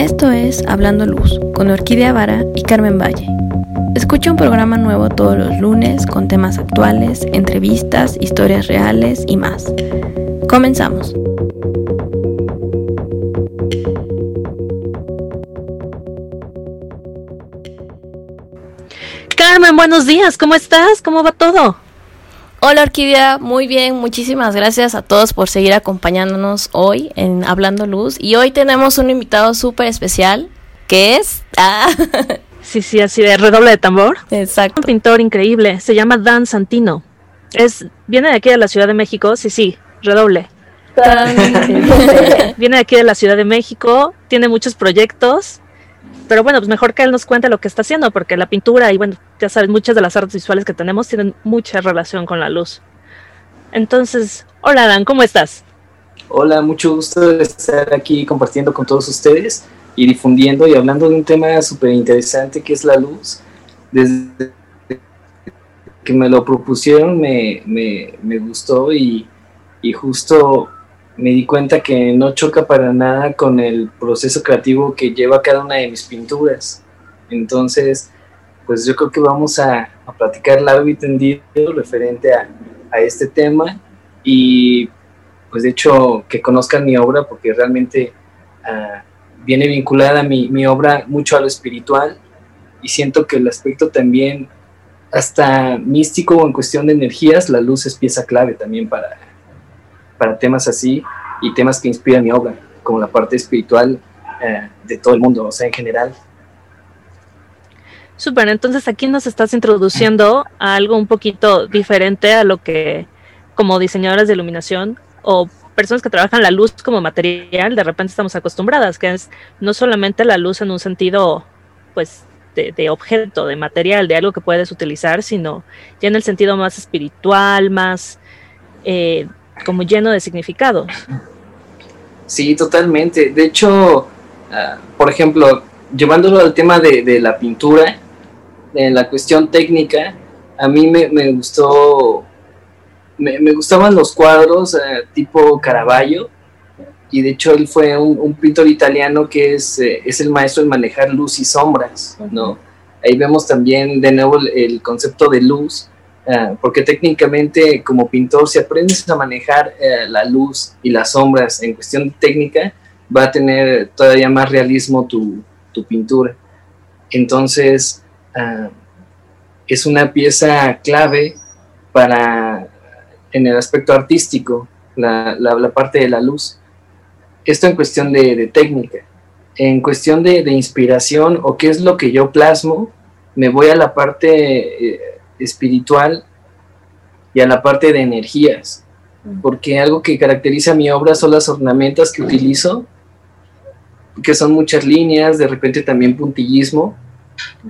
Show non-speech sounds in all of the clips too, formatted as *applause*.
Esto es Hablando Luz con Orquídea Vara y Carmen Valle. Escucha un programa nuevo todos los lunes con temas actuales, entrevistas, historias reales y más. Comenzamos. Carmen, buenos días, ¿cómo estás? ¿Cómo va todo? Hola Orquídea, muy bien, muchísimas gracias a todos por seguir acompañándonos hoy en Hablando Luz y hoy tenemos un invitado súper especial que es... Ah. *laughs* Sí, sí, así de redoble de tambor. Exacto. Un pintor increíble, se llama Dan Santino. Es, viene de aquí de la Ciudad de México, sí, sí, redoble. *laughs* viene de aquí de la Ciudad de México, tiene muchos proyectos, pero bueno, pues mejor que él nos cuente lo que está haciendo, porque la pintura y bueno, ya sabes, muchas de las artes visuales que tenemos tienen mucha relación con la luz. Entonces, hola Dan, ¿cómo estás? Hola, mucho gusto estar aquí compartiendo con todos ustedes y difundiendo y hablando de un tema súper interesante que es la luz. Desde que me lo propusieron me, me, me gustó y, y justo me di cuenta que no choca para nada con el proceso creativo que lleva cada una de mis pinturas. Entonces, pues yo creo que vamos a, a platicar largo y tendido referente a, a, este tema y pues de hecho que conozcan mi obra porque realmente uh, viene vinculada mi, mi obra mucho a lo espiritual y siento que el aspecto también hasta místico o en cuestión de energías, la luz es pieza clave también para, para temas así y temas que inspiran mi obra, como la parte espiritual eh, de todo el mundo, o sea, en general. Súper, entonces aquí nos estás introduciendo a algo un poquito diferente a lo que como diseñadoras de iluminación o personas que trabajan la luz como material, de repente estamos acostumbradas, que es no solamente la luz en un sentido, pues, de, objeto, de material, de algo que puedes utilizar, sino ya en el sentido más espiritual, más eh, como lleno de significados. Sí, totalmente. De hecho, uh, por ejemplo, llevándolo al tema de, de, la pintura, en la cuestión técnica, a mí me, me gustó, me, me, gustaban los cuadros uh, tipo Caravaggio, y de hecho él fue un, un pintor italiano que es, eh, es, el maestro en manejar luz y sombras, ¿no? Ahí vemos también de nuevo el, el concepto de luz, Uh, porque técnicamente como pintor si aprendes a manejar uh, la luz y las sombras en cuestión técnica va a tener todavía más realismo tu, tu pintura. Entonces uh, es una pieza clave para en el aspecto artístico la, la, la parte de la luz. Esto en cuestión de, de técnica. En cuestión de, de, inspiración o qué es lo que yo plasmo me voy a la parte eh, espiritual y a la parte de energías, porque algo que caracteriza mi obra son las ornamentas que utilizo, que son muchas líneas, de repente también puntillismo,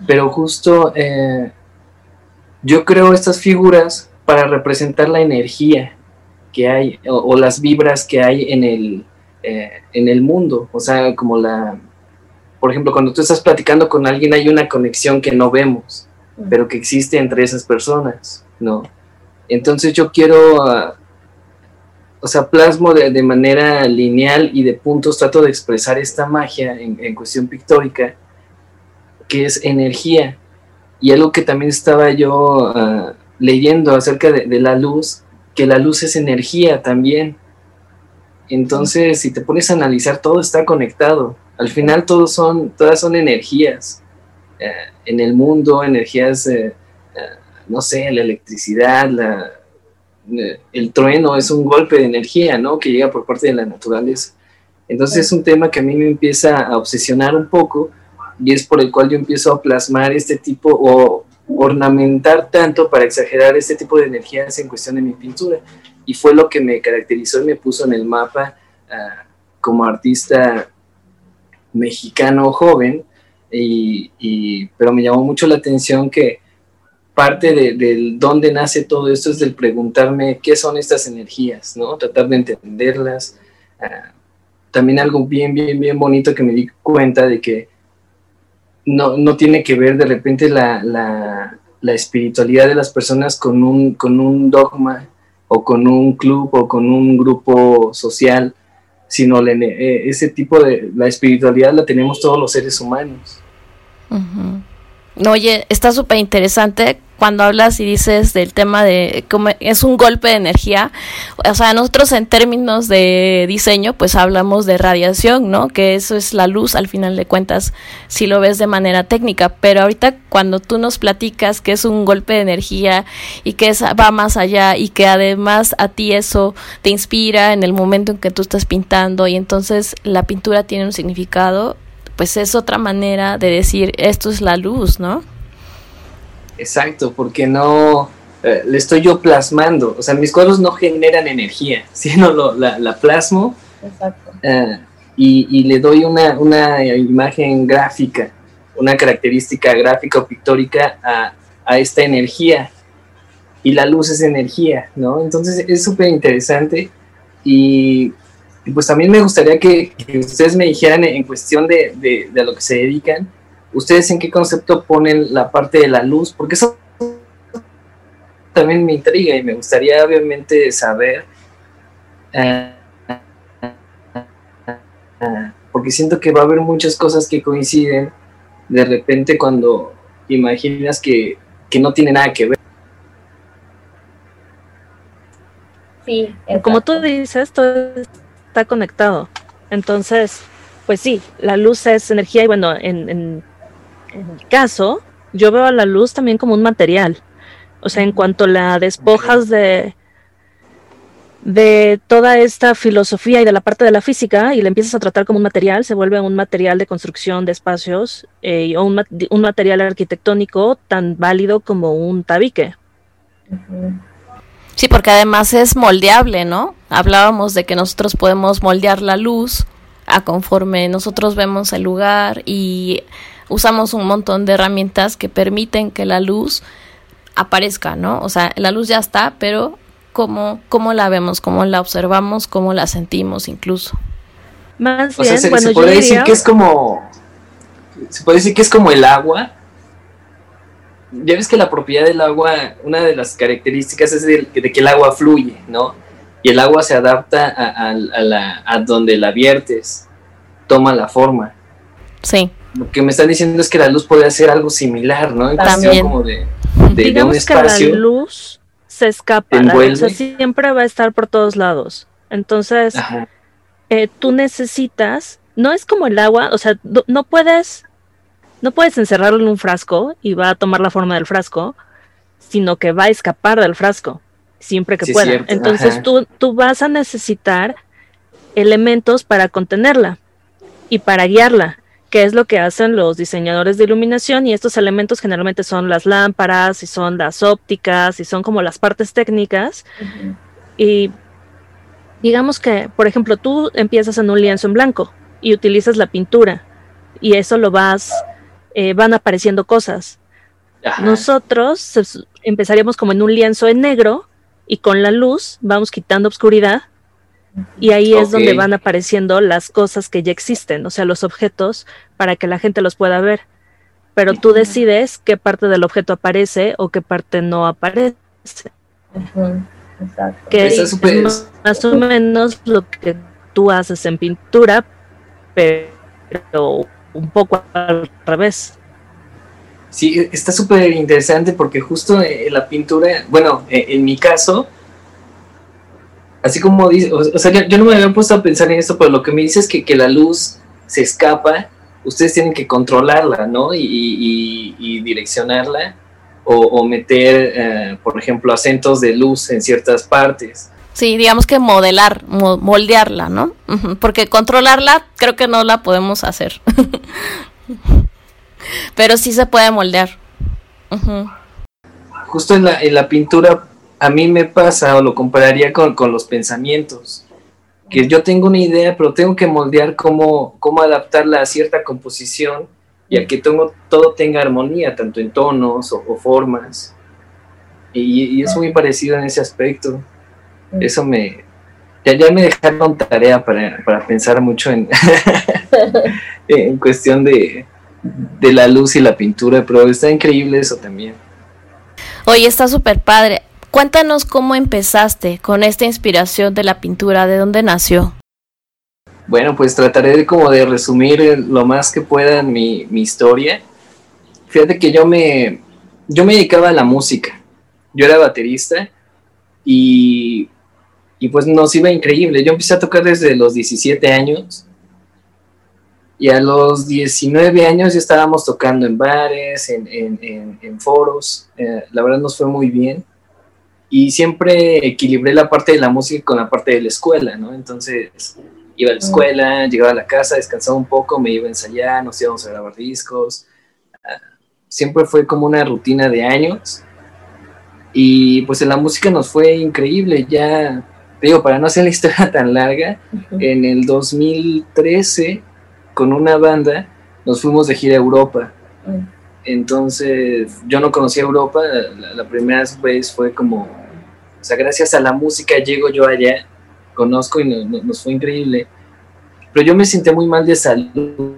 pero justo eh, yo creo estas figuras para representar la energía que hay o, o las vibras que hay en el, eh, en el mundo, o sea, como la, por ejemplo, cuando tú estás platicando con alguien hay una conexión que no vemos, pero que existe entre esas personas, ¿no? Entonces yo quiero, uh, o sea, plasmo de, de, manera lineal y de puntos, trato de expresar esta magia en, en, cuestión pictórica, que es energía. Y algo que también estaba yo uh, leyendo acerca de, la luz, que la luz es energía también. Entonces, si te pones a analizar, todo está conectado. Al final, todos son, todas son energías uh, en el mundo, energías eh, no sé, la electricidad, la, el trueno es un golpe de energía, ¿no? Que llega por parte de la naturaleza. Entonces es un tema que a mí me empieza a obsesionar un poco y es por el cual yo empiezo a plasmar este tipo o ornamentar tanto para exagerar este tipo de energías en cuestión de mi pintura. Y fue lo que me caracterizó y me puso en el mapa uh, como artista mexicano joven, y, pero me llamó mucho la atención que parte de, de, dónde nace todo esto es del preguntarme qué son estas energías, ¿no? Tratar de entenderlas. Uh, también algo bien, bien, bien bonito que me di cuenta de que no, no tiene que ver de repente la, la, la, espiritualidad de las personas con un, con un dogma o con un club o con un grupo social, sino eh, ese tipo de la espiritualidad la tenemos todos los seres humanos. Oye, está súper interesante cuando hablas y dices del tema de cómo es un golpe de energía. O sea, nosotros en términos de diseño, pues hablamos de radiación, ¿no? Que eso es la luz al final de cuentas, si lo ves de manera técnica. Pero ahorita cuando tú nos platicas que es un golpe de energía y que es, va más allá y que además a ti eso te inspira en el momento en que tú estás pintando y entonces la pintura tiene un significado, pues es otra manera de decir esto es la luz, ¿no? Exacto, porque no eh, le estoy yo plasmando, o sea, mis cuadros no generan energía, *laughs* sino lo, la, plasmo eh, y, le doy una, una, imagen gráfica, una característica gráfica o pictórica a, a esta energía. Y la luz es energía, ¿no? Entonces es súper interesante y, pues también me gustaría que, ustedes me dijeran en cuestión de, de, lo que se dedican, ¿Ustedes en qué concepto ponen la parte de la luz? Porque eso también me intriga y me gustaría obviamente saber, eh, porque siento que va a haber muchas cosas que coinciden de repente cuando imaginas que, no tiene nada que ver. Sí, como tú dices, todo está conectado. Entonces, pues sí, la luz es energía y bueno, en mi caso, yo veo a la luz también como un material. O sea, en cuanto la despojas de, de toda esta filosofía y de la parte de la física y la empiezas a tratar como un material, se vuelve un material de construcción de espacios eh, o un, un, material arquitectónico tan válido como un tabique. Sí, porque además es moldeable, ¿no? Hablábamos de que nosotros podemos moldear la luz a conforme nosotros vemos el lugar y usamos un montón de herramientas que permiten que la luz aparezca, ¿no? O sea, la luz ya está, pero cómo, cómo la vemos, cómo la observamos, cómo la sentimos incluso. Más bien, se, puede decir que es como se puede decir que es como el agua. Ya ves que la propiedad del agua, una de las características es de, que el agua fluye, ¿no? Y el agua se adapta a, la, a donde la viertes, toma la forma. Sí lo que me están diciendo es que la luz puede ser algo similar, ¿no? También. Como de, Digamos que la luz se escapa, o sea, siempre va a estar por todos lados. Entonces, eh, tú necesitas, no es como el agua, o sea, no, puedes, no puedes encerrarlo en un frasco y va a tomar la forma del frasco, sino que va a escapar del frasco siempre que pueda. Entonces tú, tú vas a necesitar elementos para contenerla y para guiarla que es lo que hacen los diseñadores de iluminación y estos elementos generalmente son las lámparas y son las ópticas y son como las partes técnicas. Y digamos que, por ejemplo, tú empiezas en un lienzo en blanco y utilizas la pintura y eso lo vas, eh, van apareciendo cosas. Nosotros empezaríamos como en un lienzo en negro y con la luz vamos quitando oscuridad y ahí es donde van apareciendo las cosas que ya existen, o sea, los objetos, para que la gente los pueda ver. Pero tú decides qué parte del objeto aparece o qué parte no aparece. Que es más o menos lo que tú haces en pintura, pero un poco al revés. Sí, está súper interesante porque justo en la pintura, bueno, en mi caso, así como dice, o, sea, yo, no me había puesto a pensar en esto, pero lo que me dice es que, que la luz se escapa, ustedes tienen que controlarla, ¿no? Y, direccionarla, o, meter, eh, por ejemplo, acentos de luz en ciertas partes. Sí, digamos que modelar, moldearla, ¿no? Porque controlarla creo que no la podemos hacer. *laughs* Pero sí se puede moldear. Justo en la, en la pintura a mí me pasa o lo compararía con, los pensamientos, que yo tengo una idea, pero tengo que moldear cómo, cómo adaptarla a cierta composición y a que todo, todo tenga armonía, tanto en tonos o, formas. Y, es muy parecido en ese aspecto. Eso me... Ya, ya me dejaron tarea para, pensar mucho en, *laughs* en cuestión de, de la luz y la pintura, pero está increíble eso también. Oye, está súper padre. Cuéntanos cómo empezaste con esta inspiración de la pintura, de dónde nació. Bueno, pues trataré de como de resumir lo más que pueda mi, mi historia. Fíjate que yo me, yo me dedicaba a la música. Yo era baterista y, y pues nos iba increíble. Yo empecé a tocar desde los 17 años y a los 19 años ya estábamos tocando en bares, en, en, en, foros. Eh, la verdad nos fue muy bien. Y siempre equilibré la parte de la música con la parte de la escuela, ¿no? Entonces iba a la escuela, llegaba a la casa, descansaba un poco, me iba a ensayar, nos íbamos a grabar discos. Ah, siempre fue como una rutina de años. Y pues en la música nos fue increíble. Ya, digo, para no hacer la historia *laughs* tan larga, en el 2013 con una banda nos fuimos de gira a Europa. Entonces, yo no conocía Europa, la, primera vez fue como, o sea, gracias a la música llego yo allá, conozco y nos fue increíble. Pero yo me sentí muy mal de salud.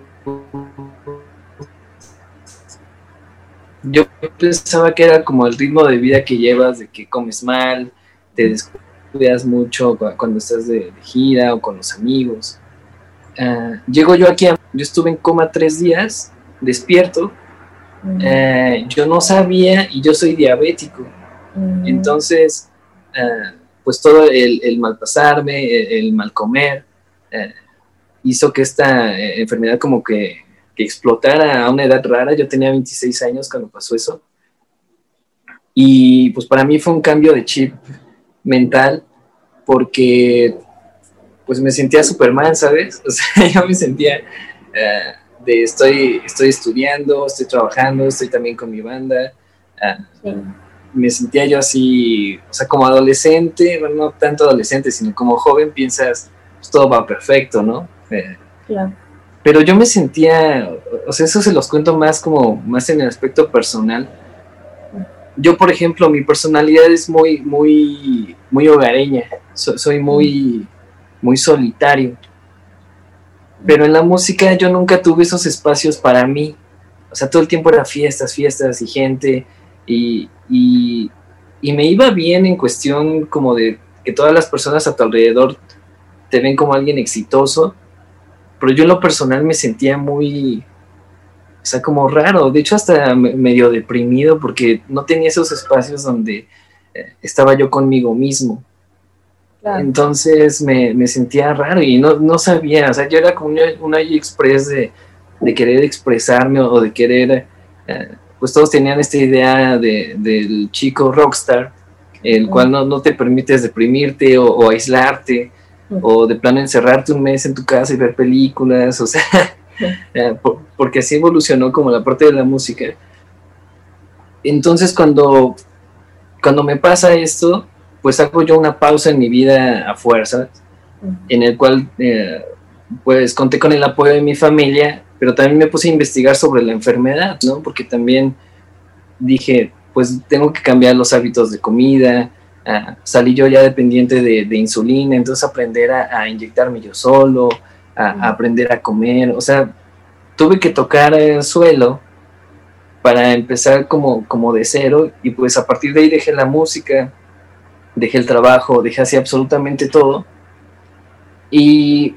Yo pensaba que era como el ritmo de vida que llevas, de que comes mal, te descuidas mucho cuando estás de gira o con los amigos. Uh, llego yo aquí, yo estuve en coma tres días, despierto, eh, yo no sabía y yo soy diabético. Entonces, uh, pues todo el, el mal pasarme, el, mal comer, hizo que esta enfermedad como que, que, explotara a una edad rara. Yo tenía 26 años cuando pasó eso. Y pues para mí fue un cambio de chip mental porque pues me sentía Superman, ¿sabes? *laughs* O sea, yo me sentía eh, de estoy, estoy estudiando, estoy trabajando, estoy también con mi banda. Ah, me sentía yo así, o sea, como adolescente, bueno, no tanto adolescente, sino como joven, piensas, pues todo va perfecto, ¿no? Eh, claro. Pero yo me sentía, o sea, eso se los cuento más como, más en el aspecto personal. Yo, por ejemplo, mi personalidad es muy, muy, muy hogareña. soy muy, muy solitario. Pero en la música yo nunca tuve esos espacios para mí. O sea, todo el tiempo era fiestas, fiestas y gente. Y, y, me iba bien en cuestión como de que todas las personas a tu alrededor te ven como alguien exitoso. Pero yo en lo personal me sentía muy, o sea, como raro. De hecho, hasta medio deprimido porque no tenía esos espacios donde eh, estaba yo conmigo mismo. Entonces me, sentía raro y no, sabía, o sea, yo era como una, una express de, querer expresarme o de querer, eh, pues todos tenían esta idea del chico rockstar, el cual no, te permites deprimirte o, aislarte o de plano encerrarte un mes en tu casa y ver películas, o sea, *laughs* *laughs* eh, porque así evolucionó como la parte de la música. Entonces cuando, cuando me pasa esto, pues hago yo una pausa en mi vida a fuerza, en el cual eh, pues conté con el apoyo de mi familia, pero también me puse a investigar sobre la enfermedad, ¿no? Porque también dije, pues tengo que cambiar los hábitos de comida, ah, salí yo ya dependiente de, insulina, entonces aprender a, inyectarme yo solo, a, aprender a comer, o sea, tuve que tocar el suelo para empezar como, como de cero y pues a partir de ahí dejé la música, dejé el trabajo, dejé así absolutamente todo. Y,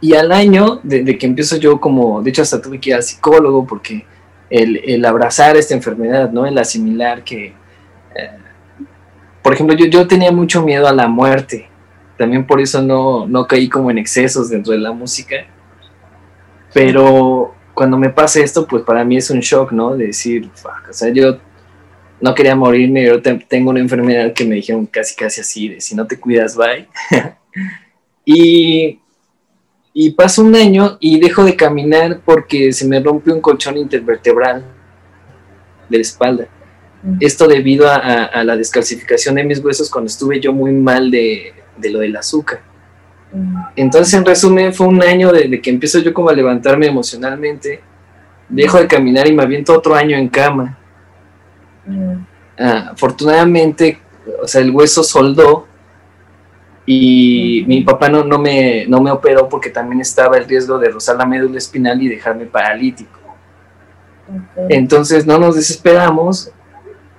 y al año de, que empiezo yo como, de hecho hasta tuve que ir al psicólogo porque el, abrazar esta enfermedad, ¿no? El asimilar que, eh, por ejemplo, yo, yo tenía mucho miedo a la muerte, también por eso no, no caí como en excesos dentro de la música, pero cuando me pasa esto, pues para mí es un shock, ¿no? De decir, o sea, yo no quería morirme, yo tengo una enfermedad que me dijeron casi casi así, de si no te cuidas, bye. *laughs* y, y pasó un año y dejo de caminar porque se me rompió un colchón intervertebral de la espalda. Mm. Esto debido a, la descalcificación de mis huesos cuando estuve yo muy mal de, lo del azúcar. Mm. Entonces, en resumen, fue un año de, de, que empiezo yo como a levantarme emocionalmente, dejo de caminar y me aviento otro año en cama. Ah, afortunadamente, o sea, el hueso soldó y mi papá no, no, me, no me operó porque también estaba el riesgo de rozar la médula espinal y dejarme paralítico. Entonces no nos desesperamos,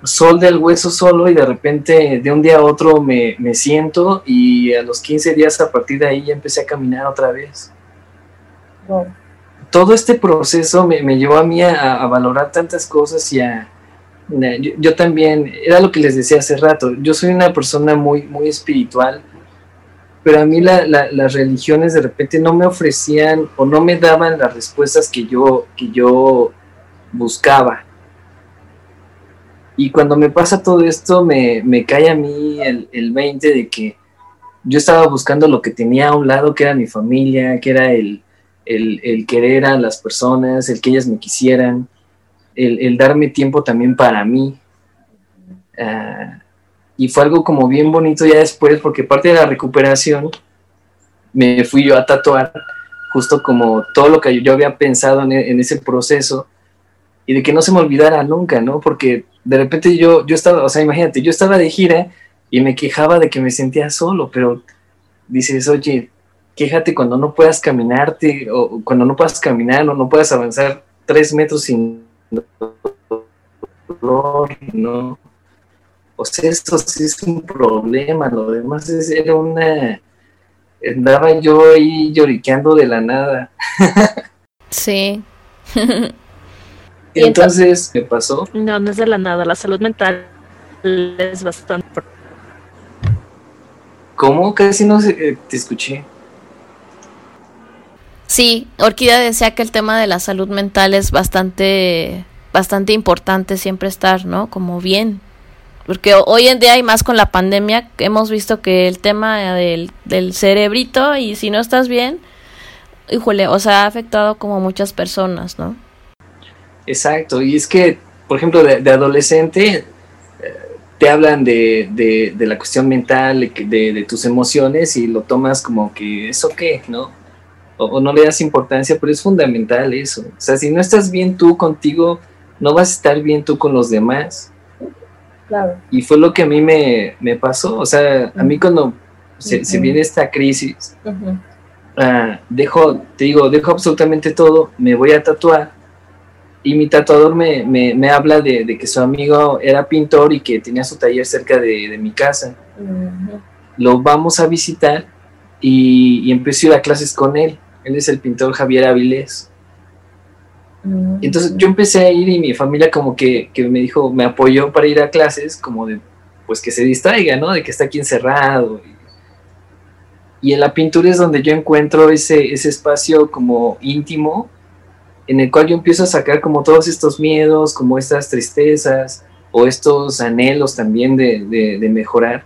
solda el hueso solo y de repente de un día a otro me, me, siento y a los 15 días a partir de ahí ya empecé a caminar otra vez. todo este proceso me, llevó a mí a, valorar tantas cosas y a... Yo, también, era lo que les decía hace rato, yo soy una persona muy, muy espiritual, pero a mí las religiones de repente no me ofrecían o no me daban las respuestas que yo, que yo buscaba. Y cuando me pasa todo esto, me, cae a mí el, el 20 de que yo estaba buscando lo que tenía a un lado, que era mi familia, que era el, el, querer a las personas, el que ellas me quisieran, el, darme tiempo también para mí. Ah, y fue algo como bien bonito ya después, porque parte de la recuperación me fui yo a tatuar, justo como todo lo que yo había pensado en, en ese proceso, y de que no se me olvidara nunca, ¿no? Porque de repente yo, yo estaba, o sea, imagínate, yo estaba de gira y me quejaba de que me sentía solo, pero dices, oye, quéjate cuando no puedas caminarte o cuando no puedas caminar o no puedas avanzar tres metros sin dolor, ¿no? O sea, esto sí es un problema, lo demás es, era una... Andaba yo ahí lloriqueando de la nada. *laughs* sí. *laughs* entonces, ¿qué pasó? No, no es de la nada, la salud mental es bastante... ¿Cómo? Casi no eh, te escuché. Sí, Orquídea decía que el tema de la salud mental es bastante, bastante importante siempre estar, ¿no? Como bien. Porque hoy en día y más con la pandemia hemos visto que el tema del, del cerebrito y si no estás bien, híjole, o sea, ha afectado como muchas personas, ¿no? Exacto, y es que, por ejemplo, de, adolescente eh, te hablan de, de, de, la cuestión mental, de, tus emociones y lo tomas como que eso qué, ¿no? o, no le das importancia, pero es fundamental eso. O sea, si no estás bien tú contigo, no vas a estar bien tú con los demás. Claro. Y fue lo que a mí me, pasó. O sea, a mí cuando se, viene esta crisis, ah, dejo, te digo, dejo absolutamente todo, me voy a tatuar. Y mi tatuador me, me, habla de, que su amigo era pintor y que tenía su taller cerca de, mi casa. Lo vamos a visitar y, y empecé a ir a clases con él. Él es el pintor Javier Avilés. Mm. Entonces yo empecé a ir y mi familia como que, me dijo, me apoyó para ir a clases, como de, pues que se distraiga, ¿no? De que está aquí encerrado. Y, en la pintura es donde yo encuentro ese, ese espacio como íntimo, en el cual yo empiezo a sacar como todos estos miedos, como estas tristezas o estos anhelos también de, de mejorar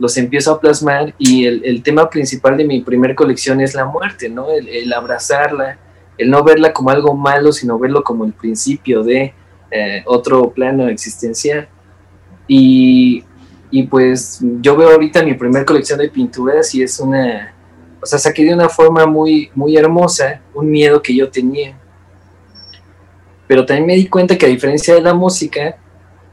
los empiezo a plasmar y el, tema principal de mi primer colección es la muerte, ¿no? El, abrazarla, el no verla como algo malo, sino verlo como el principio de eh, otro plano existencial. Y, y, pues yo veo ahorita mi primer colección de pinturas y es una, o sea, saqué de una forma muy, muy hermosa un miedo que yo tenía. Pero también me di cuenta que a diferencia de la música,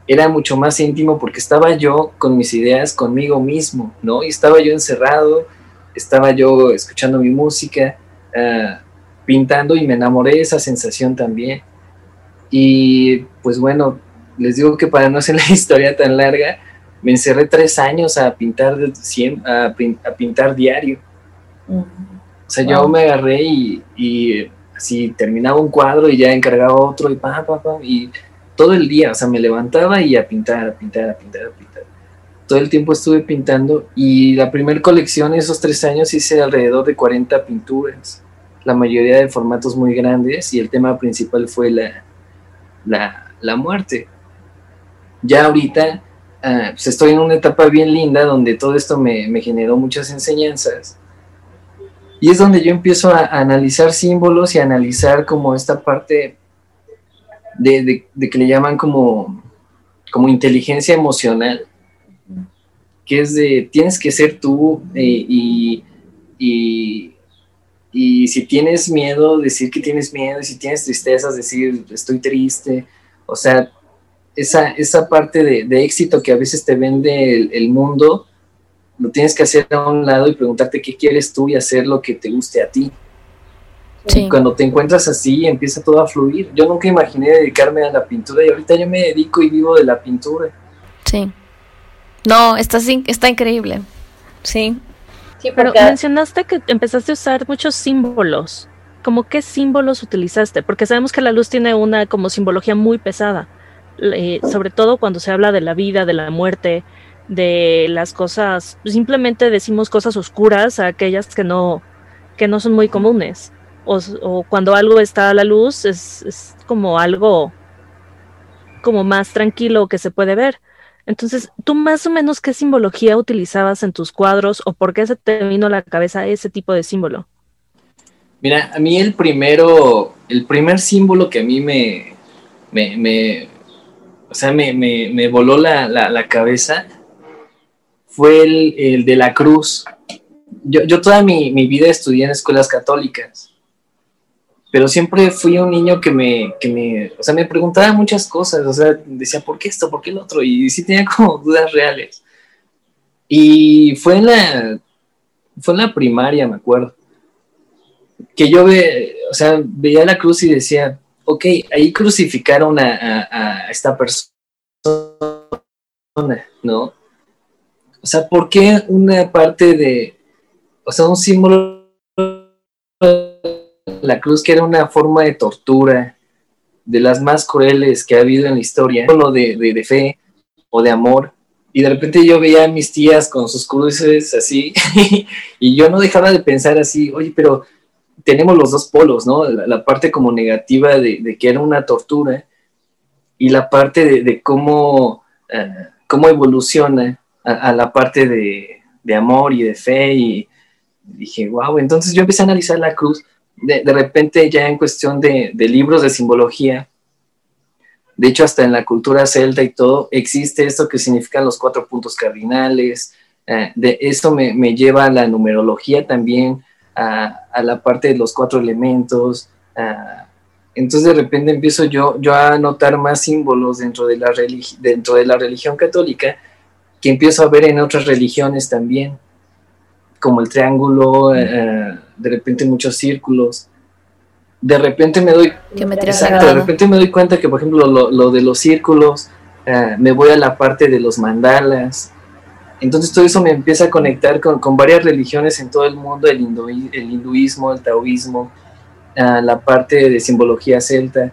era mucho más íntimo porque estaba yo con mis ideas conmigo mismo, ¿no? Y estaba yo encerrado, estaba yo escuchando mi música, ah, pintando y me enamoré de esa sensación también. Y pues bueno, les digo que para no *laughs* hacer la historia tan larga, me encerré tres años a pintar, a, pintar diario. O sea, yo me agarré y, y, así terminaba un cuadro y ya encargaba otro y pa, pa, pa, y todo el día, o sea, me levantaba y a pintar, a pintar, a pintar, a pintar. Todo el tiempo estuve pintando y la primera colección, esos tres años, hice alrededor de 40 pinturas, la mayoría de formatos muy grandes y el tema principal fue la, la, muerte. Ya ahorita ah, pues estoy en una etapa bien linda donde todo esto me, me generó muchas enseñanzas. Y es donde yo empiezo a, analizar símbolos y a analizar como esta parte de, que le llaman como, como inteligencia emocional, que es de tienes que ser tú eh, y, y, si tienes miedo, decir que tienes miedo, y si tienes tristezas, decir estoy triste, o sea, esa, esa parte de, éxito que a veces te vende el, mundo, lo tienes que hacer a un lado y preguntarte qué quieres tú y hacer lo que te guste a ti. Cuando te encuentras así, empieza todo a fluir. Yo nunca imaginé dedicarme a la pintura y ahorita yo me dedico y vivo de la pintura. Sí. No, está, está increíble. Sí. Sí, pero mencionaste que empezaste a usar muchos símbolos. como qué símbolos utilizaste, porque sabemos que la luz tiene una como simbología muy pesada, eh, sobre todo cuando se habla de la vida, de la muerte, de las cosas, simplemente decimos cosas oscuras a aquellas que no, que no son muy comunes. O, cuando algo está a la luz es, es, como algo como más tranquilo que se puede ver. Entonces, ¿tú más o menos qué simbología utilizabas en tus cuadros o por qué se te vino a la cabeza ese tipo de símbolo? Mira, a mí el primero, el primer símbolo que a mí me, me, o sea, me, me, voló la, la, cabeza fue el, el, de la cruz. Yo, yo toda mi, mi, vida estudié en escuelas católicas, pero siempre fui un niño que me, que me, o sea, me preguntaba muchas cosas, o sea, decía, ¿por qué esto? ¿Por qué el otro? Y sí tenía como dudas reales. Y fue en la, fue en la primaria, me acuerdo que yo ve, o sea, veía la cruz y decía, ok, ahí crucificaron a, esta persona, ¿no? O sea, ¿por qué una parte de, o sea, un símbolo la cruz que era una forma de tortura, de las más crueles que ha habido en la historia, solo de, de, de fe o de amor, y de repente yo veía a mis tías con sus cruces así, *laughs* y yo no dejaba de pensar así, oye, pero tenemos los dos polos, ¿no? La, parte como negativa de, que era una tortura y la parte de, cómo, eh, cómo evoluciona a, la parte de, amor y de fe y dije, wow, entonces yo empecé a analizar la cruz de, repente ya en cuestión de, libros de simbología, de hecho hasta en la cultura celta y todo, existe esto que significan los cuatro puntos cardinales, eh, de eso me, me lleva a la numerología también, a, la parte de los cuatro elementos. entonces de repente empiezo yo, yo a notar más símbolos dentro de, la dentro de la religión católica que empiezo a ver en otras religiones también, como el triángulo, eh, eh, de repente muchos círculos. De repente me doy, exacto, de repente me doy cuenta que, por ejemplo, lo, de los círculos, eh, me voy a la parte de los mandalas, entonces todo eso me empieza a conectar con, varias religiones en todo el mundo, el, el hinduismo, el taoísmo, la parte de simbología celta.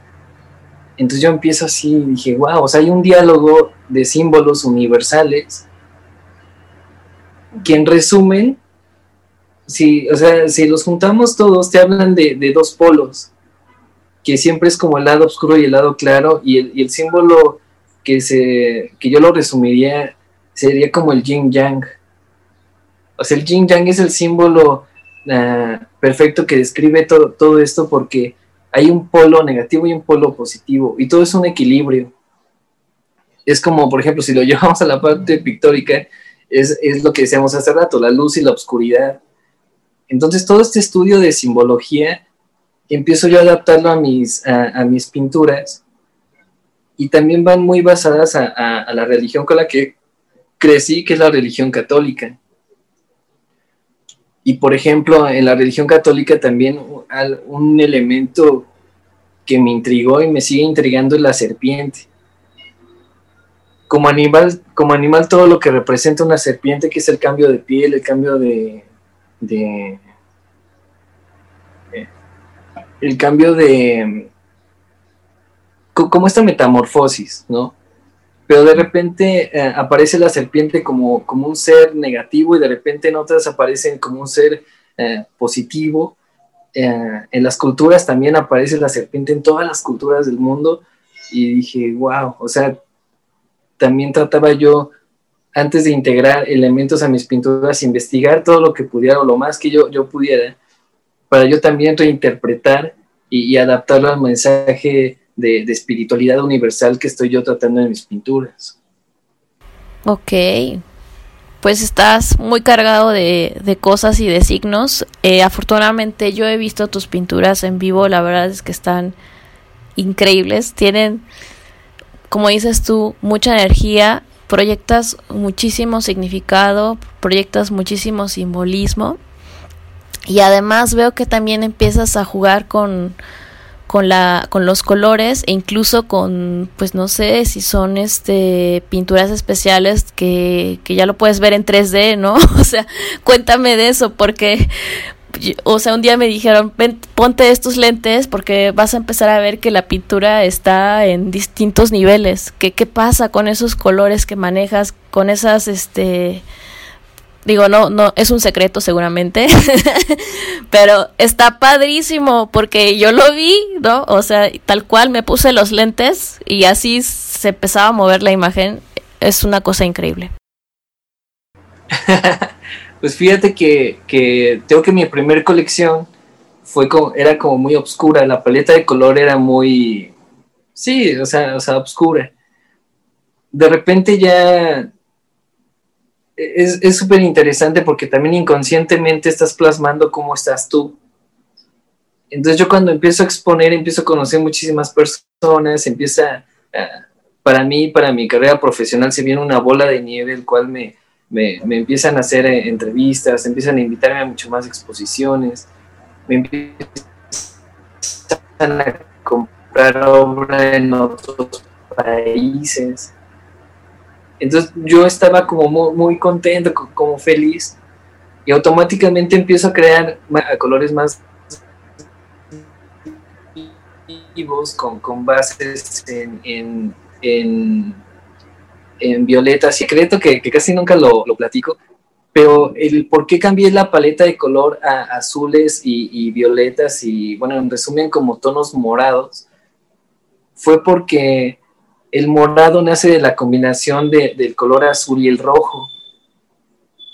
Entonces yo empiezo así y dije, wow, o sea, hay un diálogo de símbolos universales que en resumen, si, o sea, si los juntamos todos, te hablan de, dos polos, que siempre es como el lado oscuro y el lado claro, y el, símbolo que, se, que yo lo resumiría sería como el yin yang. O sea, el yin yang es el símbolo ah, perfecto que describe todo, todo esto porque hay un polo negativo y un polo positivo y todo es un equilibrio. Es como, por ejemplo, si lo *laughs* llevamos a la parte pictórica, es, lo que decíamos hace rato, la luz y la oscuridad. Entonces, todo este estudio de simbología, empiezo yo a adaptarlo a mis, a, mis pinturas y también van muy basadas a, la religión con la que crecí, que es la religión católica. Y por ejemplo, en la religión católica también un elemento que me intrigó y me sigue intrigando es la serpiente. Como animal, como animal todo lo que representa una serpiente, que es el cambio de piel, el cambio de, de el cambio de como esta metamorfosis, ¿no? Pero de repente eh, aparece la serpiente como, como un ser negativo y de repente en otras aparecen como un ser eh, positivo. Eh, en las culturas también aparece la serpiente en todas las culturas del mundo y dije, wow, o sea, también trataba yo, antes de integrar elementos a mis pinturas, investigar todo lo que pudiera o lo más que yo, yo pudiera, para yo también reinterpretar y, y adaptarlo al mensaje de, espiritualidad universal que estoy yo tratando en mis pinturas. Ok, pues estás muy cargado de, cosas y de signos. Eh, afortunadamente yo he visto tus pinturas en vivo, la verdad es que están increíbles, tienen, como dices tú, mucha energía, proyectas muchísimo significado, proyectas muchísimo simbolismo y además veo que también empiezas a jugar con con la con los colores e incluso con pues no sé si son este pinturas especiales que, que ya lo puedes ver en 3D, ¿no? *laughs* O sea, cuéntame de eso porque o sea, un día me dijeron, ponte estos lentes porque vas a empezar a ver que la pintura está en distintos niveles. ¿Qué, qué pasa con esos colores que manejas, con esas, este, digo, no, no, es un secreto seguramente, *laughs* pero está padrísimo porque yo lo vi, ¿no? O sea, tal cual me puse los lentes y así se empezaba a mover la imagen. Es una cosa increíble. *laughs* Pues fíjate que, que tengo que mi primer colección fue como, era como muy oscura, la paleta de color era muy, sí, o sea, o sea, oscura. De repente ya es súper interesante porque también inconscientemente estás plasmando cómo estás tú. Entonces yo cuando empiezo a exponer, empiezo a conocer muchísimas personas, empieza, para mí, para mi carrera profesional, se viene una bola de nieve, el cual me, me, empiezan a hacer eh, entrevistas, empiezan a invitarme a mucho más exposiciones, me empiezan a comprar obra en otros países. Entonces yo estaba como muy, contento, como feliz, y automáticamente empiezo a crear colores más vivos, con, bases en en violeta secreto que, casi nunca lo, platico, pero el por qué cambié la paleta de color a azules y, violetas y, bueno, en resumen, como tonos morados, fue porque el morado nace de la combinación del color azul y el rojo.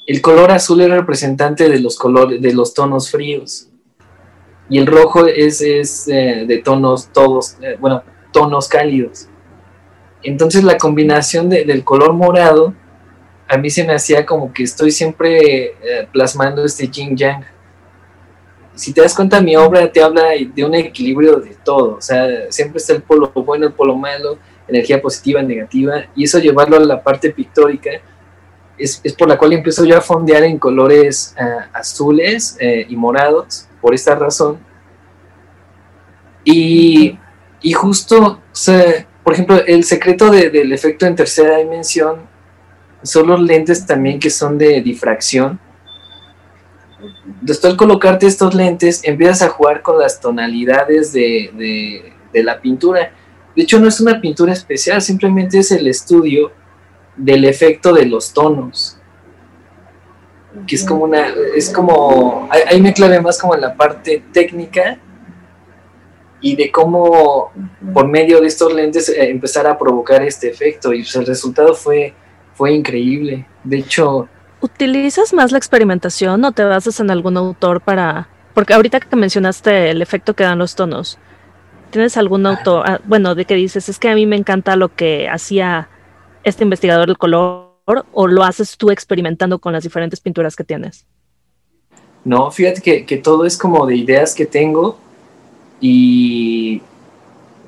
El color azul es representante de los colores, de los tonos fríos. Y el rojo es, eh, de tonos todos, eh, bueno, tonos cálidos. Entonces la combinación del color morado a mí se me hacía como que estoy siempre eh, plasmando este yin yang. Si te das cuenta, mi obra te habla de un equilibrio de todo, o sea, siempre está el polo bueno, el polo malo, energía positiva, negativa, y eso llevarlo a la parte pictórica es, por la cual empiezo yo a fondear en colores eh, azules eh, y morados, por esta razón. Y, y justo, por ejemplo, el secreto del efecto en tercera dimensión son los lentes también que son de difracción. Después al colocarte estos lentes, empiezas a jugar con las tonalidades de, la pintura. De hecho, no es una pintura especial, simplemente es el estudio del efecto de los tonos. Que es como una, es como, ahí me clave más como en la parte técnica y de cómo por medio de estos lentes eh, empezar a provocar este efecto y pues, el resultado fue, fue increíble. De hecho... ¿Utilizas más la experimentación o te basas en algún autor para...? Porque ahorita que mencionaste el efecto que dan los tonos, ¿tienes algún autor, ah, bueno, de que dices, es que a mí me encanta lo que hacía este investigador del color o lo haces tú experimentando con las diferentes pinturas que tienes? No, fíjate que, que todo es como de ideas que tengo y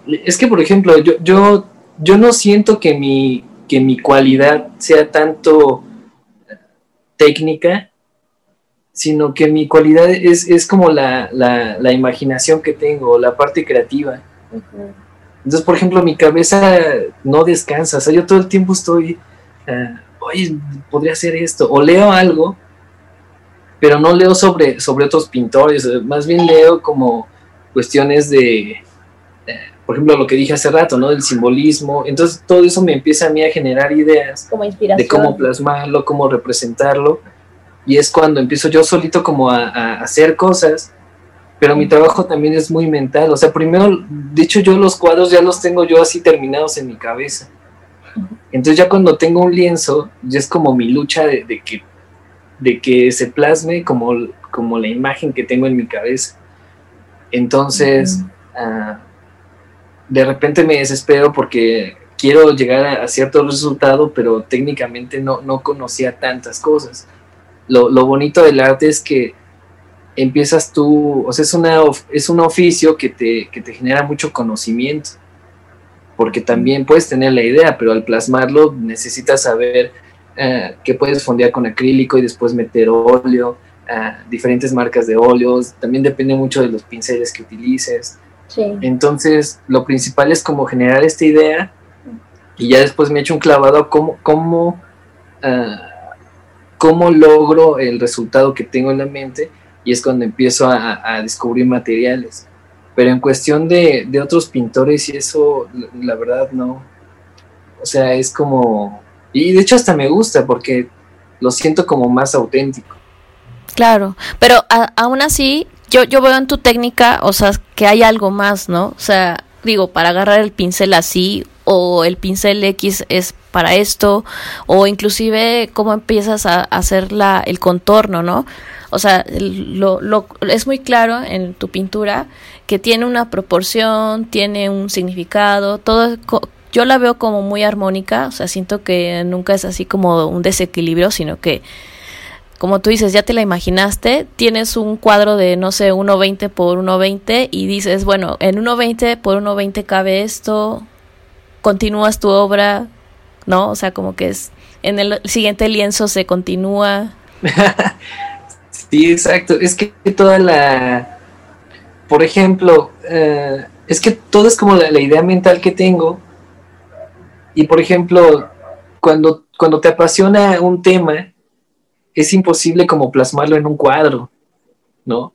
es que, por ejemplo, yo, yo, yo no siento que mi, que mi cualidad sea tanto técnica, sino que mi cualidad es, como la, imaginación que tengo, la parte creativa. Entonces, por ejemplo, mi cabeza no descansa, o sea, yo todo el tiempo estoy, uh, oye, podría hacer esto, o leo algo, pero no leo sobre, sobre otros pintores, más bien leo como cuestiones de, eh, por ejemplo, lo que dije hace rato, ¿no? Del simbolismo. Entonces, todo eso me empieza a mí a generar ideas de cómo plasmarlo, cómo representarlo. Y es cuando empiezo yo solito como a, hacer cosas, pero mi trabajo también es muy mental. O sea, primero, de hecho, yo los cuadros ya los tengo yo así terminados en mi cabeza. Entonces ya cuando tengo un lienzo, ya es como mi lucha de, que, de que se plasme como, como la imagen que tengo en mi cabeza. Entonces, ah, de repente me desespero porque quiero llegar a, cierto resultado, pero técnicamente no, conocía tantas cosas. Lo, bonito del arte es que empiezas tú, o sea, es, una, es un oficio que te, te genera mucho conocimiento, porque también puedes tener la idea, pero al plasmarlo necesitas saber uh, que puedes fondear con acrílico y después meter óleo, diferentes marcas de óleos, también depende mucho de los pinceles que utilices. Entonces, lo principal es como generar esta idea y ya después me echo un clavado a cómo, cómo, ah, cómo logro el resultado que tengo en la mente y es cuando empiezo a, descubrir materiales. Pero en cuestión de, de, otros pintores y eso, la verdad no. O sea, es como... Y de hecho hasta me gusta porque lo siento como más auténtico. Claro, pero aún así, yo, yo veo en tu técnica, o sea, que hay algo más, ¿no? O sea, digo, para agarrar el pincel así, o el pincel X es para esto, o inclusive cómo empiezas a hacer la, el contorno, ¿no? O sea, lo, lo, es muy claro en tu pintura que tiene una proporción, tiene un significado, todo yo la veo como muy armónica, o sea, siento que nunca es así como un desequilibrio, sino que como tú dices, ya te la imaginaste, tienes un cuadro de, no sé, 1.20 por 1.20 y dices, bueno, en 1.20 por 1.20 cabe esto, continúas tu obra, ¿no? O sea, como que es, en el siguiente lienzo se continúa. *laughs* Sí, exacto. Es que toda la, por ejemplo, eh, es que todo es como la, idea mental que tengo. Y por ejemplo, cuando, cuando te apasiona un tema, es imposible como plasmarlo en un cuadro, ¿no?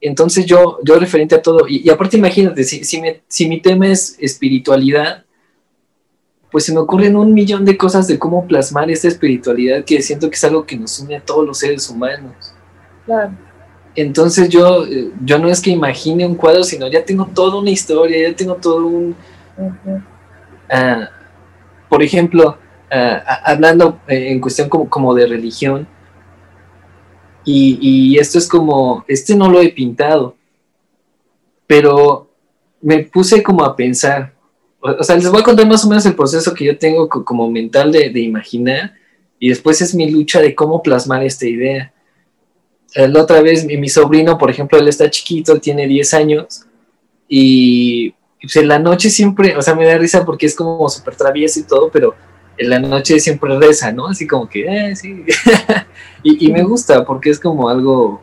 Entonces yo, yo referente a todo, y, aparte imagínate, si, si, si mi tema es espiritualidad, pues se me ocurren un millón de cosas de cómo plasmar esta espiritualidad que siento que es algo que nos une a todos los seres humanos. Entonces yo, yo no es que imagine un cuadro, sino ya tengo toda una historia, ya tengo todo un... Ah, por ejemplo, ah, hablando eh, en cuestión como, como de religión, y, y, esto es como, este no lo he pintado, pero me puse como a pensar, o, sea, les voy a contar más o menos el proceso que yo tengo como mental de, de imaginar, y después es mi lucha de cómo plasmar esta idea la otra vez mi, sobrino, por ejemplo, él está chiquito, tiene 10 años y pues, en la noche siempre, o sea, me da risa porque es como súper travieso y todo, pero en la noche siempre reza, ¿no? Así como que, eh, sí. *laughs* y, me gusta porque es como algo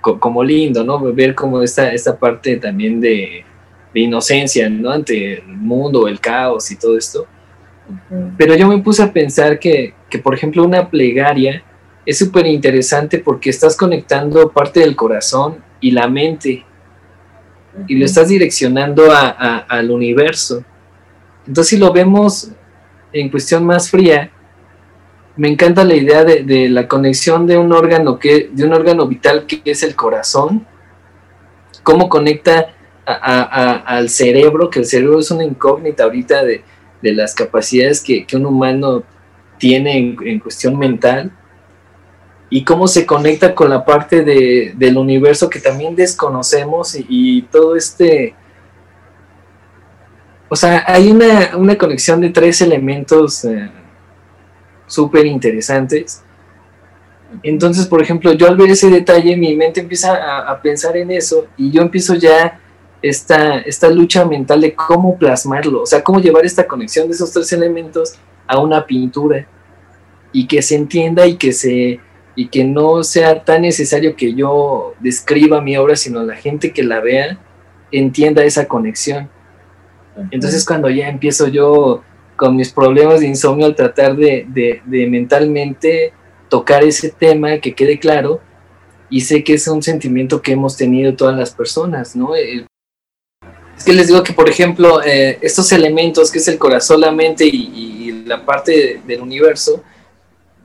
como lindo, ¿no? Ver como esta, esta parte también de, de inocencia, ¿no? Ante el mundo, el caos y todo esto. Pero yo me puse a pensar que, que, por ejemplo, una plegaria es súper interesante porque estás conectando parte del corazón y la mente y lo estás direccionando al universo. Entonces, si lo vemos en cuestión más fría, me encanta la idea de, la conexión de un órgano que, de un órgano vital que es el corazón, cómo conecta al cerebro, que el cerebro es una incógnita ahorita de, las capacidades que, un humano tiene en cuestión mental y cómo se conecta con la parte de, del universo que también desconocemos y, todo este... O sea, hay una, una conexión de tres elementos eh, súper interesantes. Entonces, por ejemplo, yo al ver ese detalle, mi mente empieza a, a pensar en eso y yo empiezo ya esta, esta lucha mental de cómo plasmarlo, o sea, cómo llevar esta conexión de esos tres elementos a una pintura y que se entienda y que se y que no sea tan necesario que yo describa mi obra, sino la gente que la vea entienda esa conexión. Entonces cuando ya empiezo yo con mis problemas de insomnio al tratar de, mentalmente tocar ese tema, que quede claro, y sé que es un sentimiento que hemos tenido todas las personas, ¿no? Es que les digo que, por ejemplo, eh, estos elementos, que es el corazón, la mente y, la parte del universo,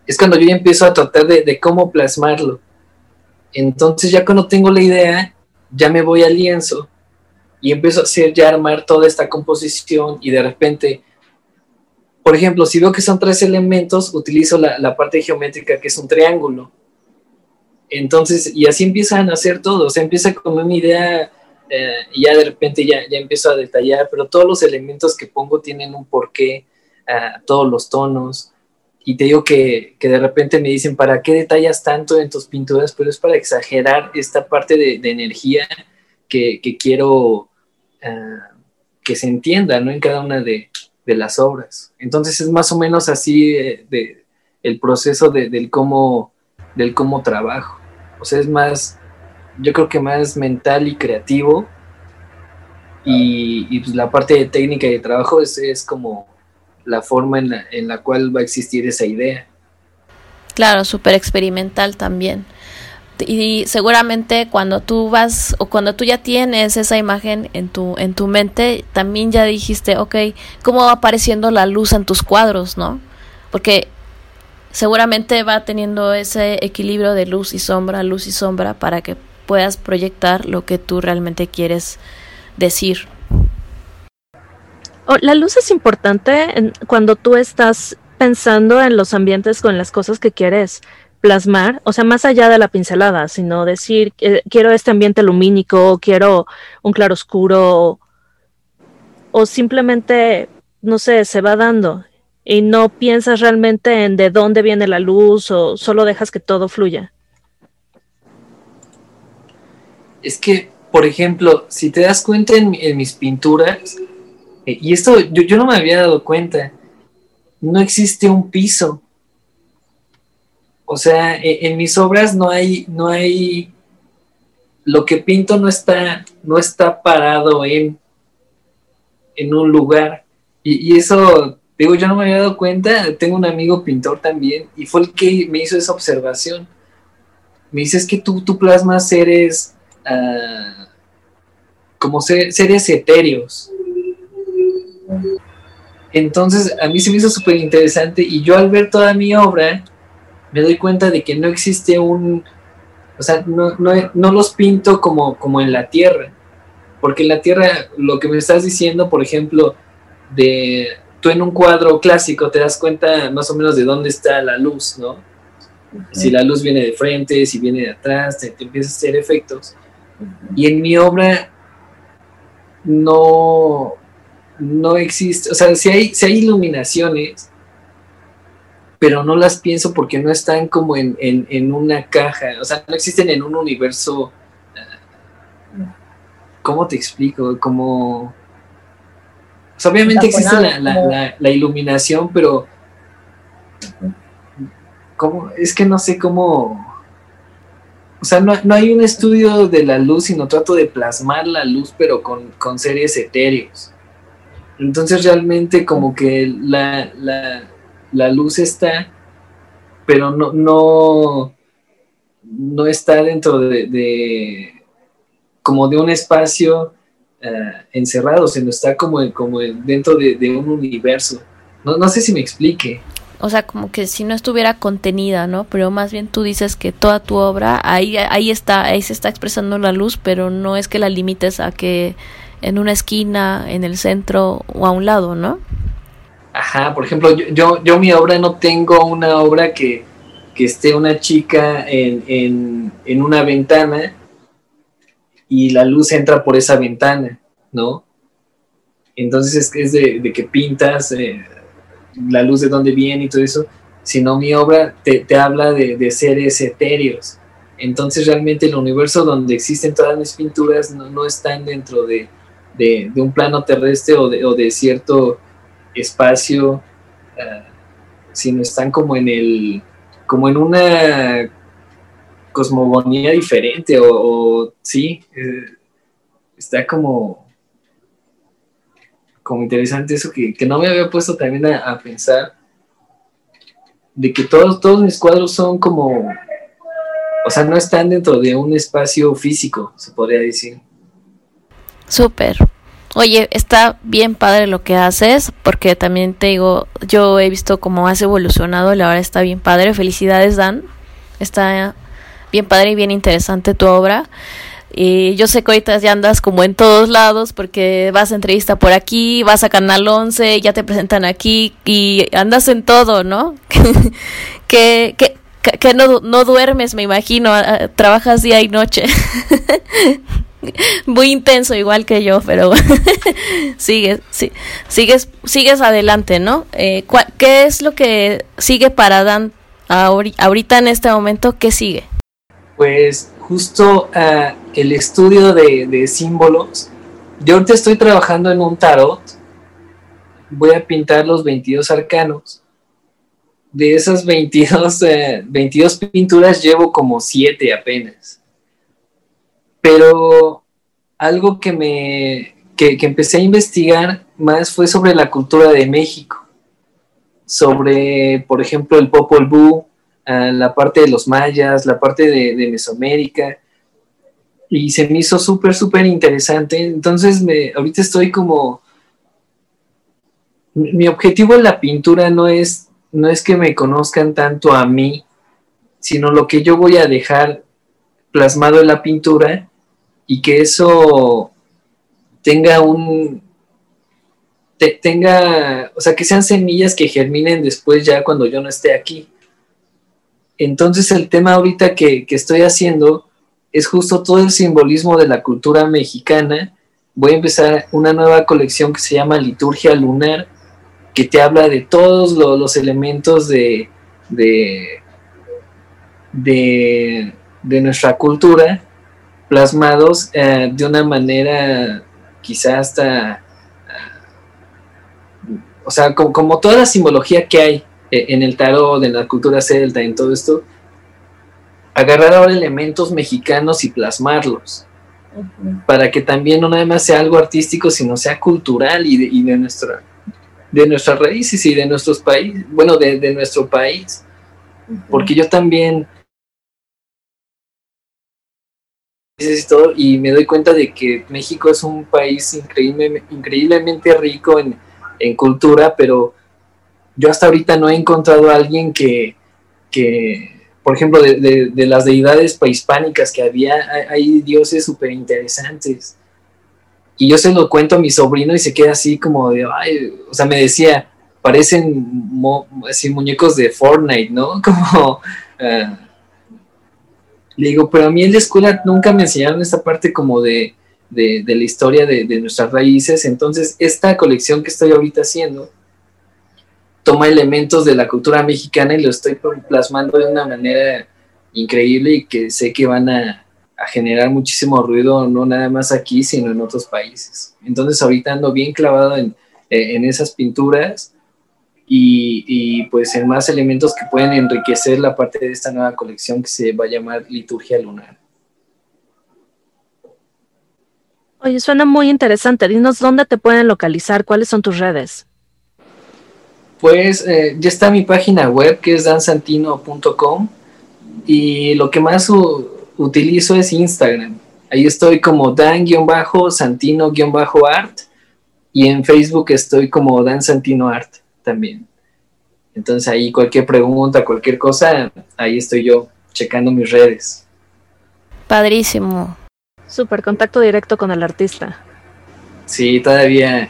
es cuando yo ya empiezo a tratar de, cómo plasmarlo. Entonces ya cuando tengo la idea, ya me voy al lienzo y empiezo a hacer ya armar toda esta composición y de repente, por ejemplo, si veo que son tres elementos, utilizo la, parte geométrica que es un triángulo. Entonces, y así empiezan a hacer todo, o sea, empieza con una idea eh, y ya de repente ya, ya empiezo a detallar, pero todos los elementos que pongo tienen un porqué, uh, todos los tonos, y te digo que, de repente me dicen, ¿para qué detallas tanto en tus pinturas? Pero es para exagerar esta parte de, energía que, quiero ah, que se entienda ¿no? en cada una de, las obras. Entonces es más o menos así eh, de, el proceso del, cómo, del cómo trabajo. O sea, es más, yo creo que más mental y creativo. Y, y pues la parte de técnica y de trabajo es, es como la forma en la, en la cual va a existir esa idea. Claro, súper experimental también. y seguramente cuando tú vas o cuando tú ya tienes esa imagen en tu en tu mente también ya dijiste ok cómo va apareciendo la luz en tus cuadros no porque seguramente va teniendo ese equilibrio de luz y sombra luz y sombra para que puedas proyectar lo que tú realmente quieres decir oh, la luz es importante cuando tú estás pensando en los ambientes con las cosas que quieres plasmar, o sea, más allá de la pincelada, sino decir, quiero este ambiente lumínico, quiero un claroscuro, o simplemente, no sé, se va dando y no piensas realmente en de dónde viene la luz o solo dejas que todo fluya. Es que, por ejemplo, si te das cuenta en, mis pinturas, eh, y esto yo, yo no me había dado cuenta, no existe un piso. O sea, e, en, mis obras no hay, no hay, lo que pinto no está, no está parado en, en un lugar. Y, eso, digo, yo no me había dado cuenta, tengo un amigo pintor también, y fue el que me hizo esa observación. Me dice, es que tú, tú plasmas seres, uh, como seres etéreos. Entonces, a mí se me hizo súper interesante y yo al ver toda mi obra, me doy cuenta de que no existe un, o sea, no, no, los pinto como, como en la tierra, porque en la tierra lo que me estás diciendo, por ejemplo, de tú en un cuadro clásico te das cuenta más o menos de dónde está la luz, ¿no? Si la luz viene de frente, si viene de atrás, te, te empiezas a hacer efectos. Y en mi obra no, no existe, o sea, si hay, si hay iluminaciones, pero no las pienso porque no están como en, una caja, o sea, no existen en un universo. Eh, ¿Cómo te explico? Como. obviamente existe la, iluminación, pero. ¿Cómo? Es que no sé cómo. O sea, no, hay un estudio de la luz, sino trato de plasmar la luz, pero con, con seres etéreos. Entonces realmente como que la, la luz está, pero no, no, no está dentro de, como de un espacio eh, encerrado, sino está como, como dentro de, un universo. No, no sé si me explique. O sea, como que si no estuviera contenida, ¿no? Pero más bien tú dices que toda tu obra, ahí, ahí está, ahí se está expresando la luz, pero no es que la limites a que en una esquina, en el centro o a un lado, ¿no? Ajá, por ejemplo, yo, yo, yo mi obra no tengo una obra que, esté una chica en, una ventana y la luz entra por esa ventana, ¿no? Entonces es, de, que pintas eh, la luz de dónde viene y todo eso, sino mi obra te, habla de, seres etéreos. Entonces realmente el universo donde existen todas mis pinturas no, están dentro de, un plano terrestre o de, o de cierto espacio, eh, sino están como en el, como en una cosmogonía diferente, o, sí, eh, está como, como interesante eso que, no me había puesto también a, pensar, de que todos, todos mis cuadros son como, o sea, no están dentro de un espacio físico, se podría decir. Súper, oye, está bien padre lo que haces, porque también te digo, yo he visto cómo has evolucionado, la verdad está bien padre, felicidades Dan, está bien padre y bien interesante tu obra. Y yo sé que ahorita ya andas como en todos lados porque vas a entrevista por aquí, vas a Canal 11, ya te presentan aquí y andas en todo, ¿no? *laughs* que, que, que no, no duermes, me imagino, trabajas día y noche. *laughs* muy intenso igual que yo, pero *laughs* sigues, sigues, sigues adelante, ¿no? Eh, ¿Qué es lo que sigue para Dan ahorita en este momento? ¿Qué sigue? Pues justo uh, el estudio de, símbolos. Yo ahorita estoy trabajando en un tarot. Voy a pintar los 22 arcanos. De esas 22, 22 eh, pinturas llevo como 7 apenas pero algo que me que, empecé a investigar más fue sobre la cultura de México, sobre, por ejemplo, el Popol Vuh, la parte de los mayas, la parte de, de Mesoamérica, y se me hizo súper, súper interesante. Entonces, me, ahorita estoy como... Mi objetivo en la pintura no es, no es que me conozcan tanto a mí, sino lo que yo voy a dejar plasmado en la pintura y que eso tenga un, tenga, o sea, que sean semillas que germinen después ya cuando yo no esté aquí. Entonces el tema ahorita que, estoy haciendo es justo todo el simbolismo de la cultura mexicana. Voy a empezar una nueva colección que se llama Liturgia Lunar, que te habla de todos los, elementos de, de, de, nuestra cultura plasmados eh, de una manera quizá hasta o sea, como, toda la simbología que hay eh, en el tarot, en la cultura celta, en todo esto, agarrar ahora elementos mexicanos y plasmarlos. Para que también no nada más sea algo artístico, sino sea cultural y de, y de nuestra, de nuestras raíces y de nuestros países, bueno, de, nuestro país. Porque yo también y me doy cuenta de que México es un país increíble, increíblemente rico en, en cultura, pero yo hasta ahorita no he encontrado a alguien que, por ejemplo, de, las deidades prehispánicas que había, hay, dioses súper interesantes. Y yo se lo cuento a mi sobrino y se queda así como de, ay, o sea, me decía, parecen así muñecos de Fortnite, ¿no? *laughs* Como... Ah, le digo, pero a mí en la escuela nunca me enseñaron esta parte como de, de, la historia de, nuestras raíces. Entonces, esta colección que estoy ahorita haciendo toma elementos de la cultura mexicana y lo estoy plasmando de una manera increíble y que sé que van a, generar muchísimo ruido, no nada más aquí, sino en otros países. Entonces, ahorita ando bien clavado en, esas pinturas. Y, y, pues en más elementos que pueden enriquecer la parte de esta nueva colección que se va a llamar Liturgia Lunar. Oye, suena muy interesante. Dinos dónde te pueden localizar, cuáles son tus redes. Pues eh, ya está mi página web que es dansantino.com y lo que más utilizo es Instagram. Ahí estoy como dan-santino-art y en Facebook estoy como Dan Santino Art también. Entonces ahí cualquier pregunta, cualquier cosa, ahí estoy yo checando mis redes. Padrísimo. Súper contacto directo con el artista. Sí, todavía.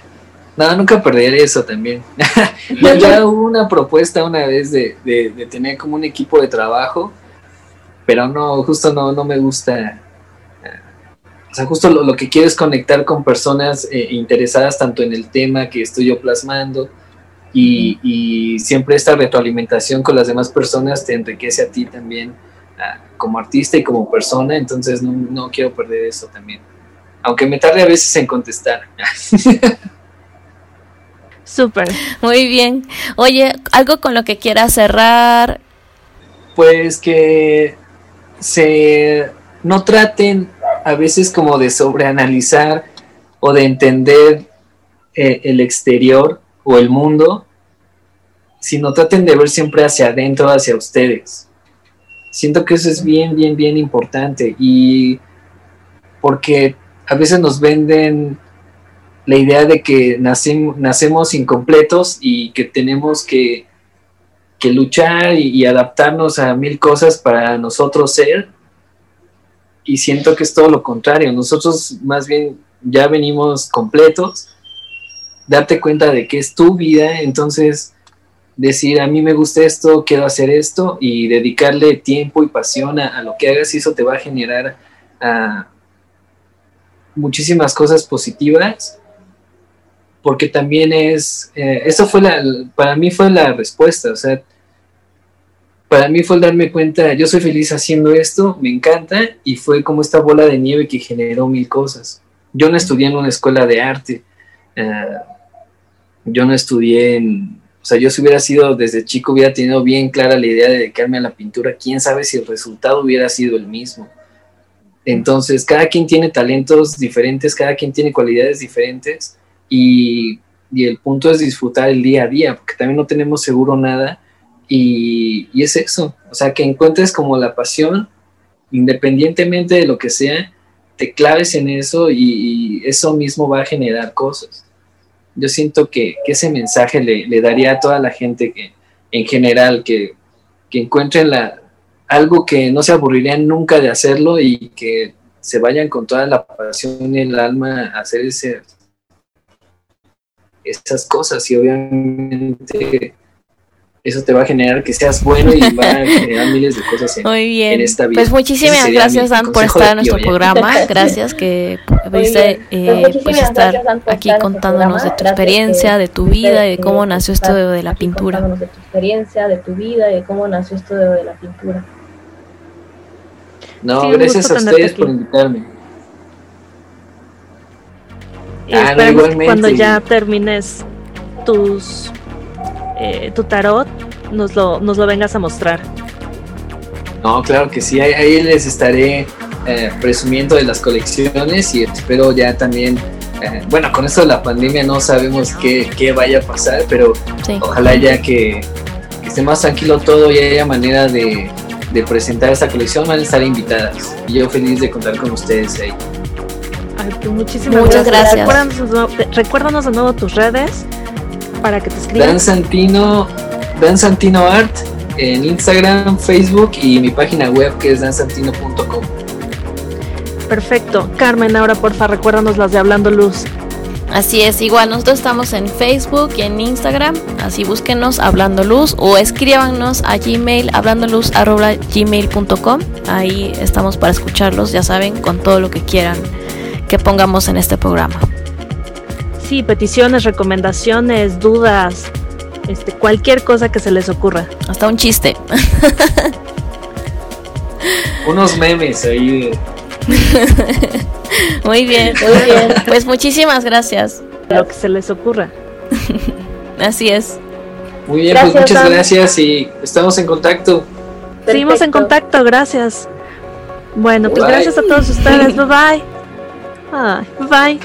No, nunca perderé eso también. *laughs* ya, hubo una propuesta una vez de, tener como un equipo de trabajo, pero no, justo no, no me gusta. O sea, justo lo, que quiero es conectar con personas eh, interesadas tanto en el tema que estoy yo plasmando y, y siempre esta retroalimentación con las demás personas te enriquece a ti también como artista y como persona, entonces no, quiero perder eso también. Aunque me tarde a veces en contestar. *laughs* Súper. Muy bien. Oye, algo con lo que quieras cerrar. Pues que se no traten a veces como de sobreanalizar o de entender eh, el exterior o el mundo, sino traten de ver siempre hacia adentro, hacia ustedes. Siento que eso es bien, bien, bien importante y porque a veces nos venden la idea de que nacemos, incompletos y que tenemos que, luchar y, adaptarnos a mil cosas para nosotros ser. Y siento que es todo lo contrario. Nosotros más bien ya venimos completos. Darte cuenta de que es tu vida, entonces decir, a mí me gusta esto, quiero hacer esto y dedicarle tiempo y pasión a, lo que hagas y eso te va a generar ah, muchísimas cosas positivas porque también es, eh, eso fue la, para mí fue la respuesta, o sea, para mí fue el darme cuenta, yo soy feliz haciendo esto, me encanta, y fue como esta bola de nieve que generó mil cosas. Yo no estudié en una escuela de arte, ah, yo no estudié en, o sea, yo si hubiera sido desde chico, hubiera tenido bien clara la idea de dedicarme a la pintura, quién sabe si el resultado hubiera sido el mismo. Entonces, cada quien tiene talentos diferentes, cada quien tiene cualidades diferentes y, y, el punto es disfrutar el día a día, porque también no tenemos seguro nada Y, y es eso, o sea, que encuentres como la pasión, independientemente de lo que sea, te claves en eso y, eso mismo va a generar cosas. Yo siento que, ese mensaje le, daría a toda la gente que, en general, que, que encuentren la, algo que no se aburrirían nunca de hacerlo y que se vayan con toda la pasión y el alma a hacer ese, esas cosas y obviamente eso te va a generar que seas bueno y va a generar miles de cosas en, *laughs* Muy bien. esta vida. Pues muchísimas gracias, Dan, por *laughs* estar en nuestro programa. Gracias que pudiste eh, pues estar aquí contándonos de tu experiencia, de tu vida y de cómo nació esto de, la pintura. De tu experiencia, de tu vida y de cómo nació esto de, la pintura. No, gracias a ustedes por invitarme. Y ah, cuando ya termines tus eh, tu tarot nos lo, nos lo vengas a mostrar. No, claro que sí, ahí, les estaré eh, presumiendo de las colecciones y espero ya también, eh, bueno, con esto de la pandemia no sabemos qué, qué vaya a pasar, pero ojalá ya que, esté más tranquilo todo y haya manera de, de presentar esta colección, van a estar invitadas. Y yo feliz de contar con ustedes ahí. Pues muchísimas Muchas gracias. Recuérdanos de nuevo tus redes para que te escriban. Dan Santino, Dan Santino Art en Instagram, Facebook y mi página web que es dansantino.com. Perfecto. Carmen, ahora porfa, recuérdanos las de Hablando Luz. Así es, igual nosotros estamos en Facebook y en Instagram, así búsquenos Hablando Luz o escríbanos a Gmail hablandoluz@gmail.com. Ahí estamos para escucharlos, ya saben, con todo lo que quieran que pongamos en este programa sí, peticiones, recomendaciones, dudas, este, cualquier cosa que se les ocurra. Hasta un chiste. *laughs* Unos memes ahí. *laughs* muy bien, muy bien. *laughs* Pues muchísimas gracias. Lo que se les ocurra. Así es. Muy bien, pues muchas gracias y estamos en contacto. Seguimos en contacto, gracias. Bueno, pues gracias a todos ustedes. Bye bye. Bye.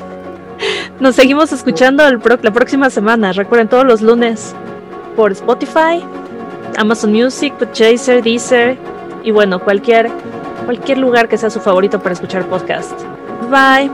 Nos seguimos escuchando la próxima semana. Recuerden todos los lunes por Spotify, Amazon Music, Chaser, Deezer y bueno, cualquier cualquier lugar que sea su favorito para escuchar podcast. Bye.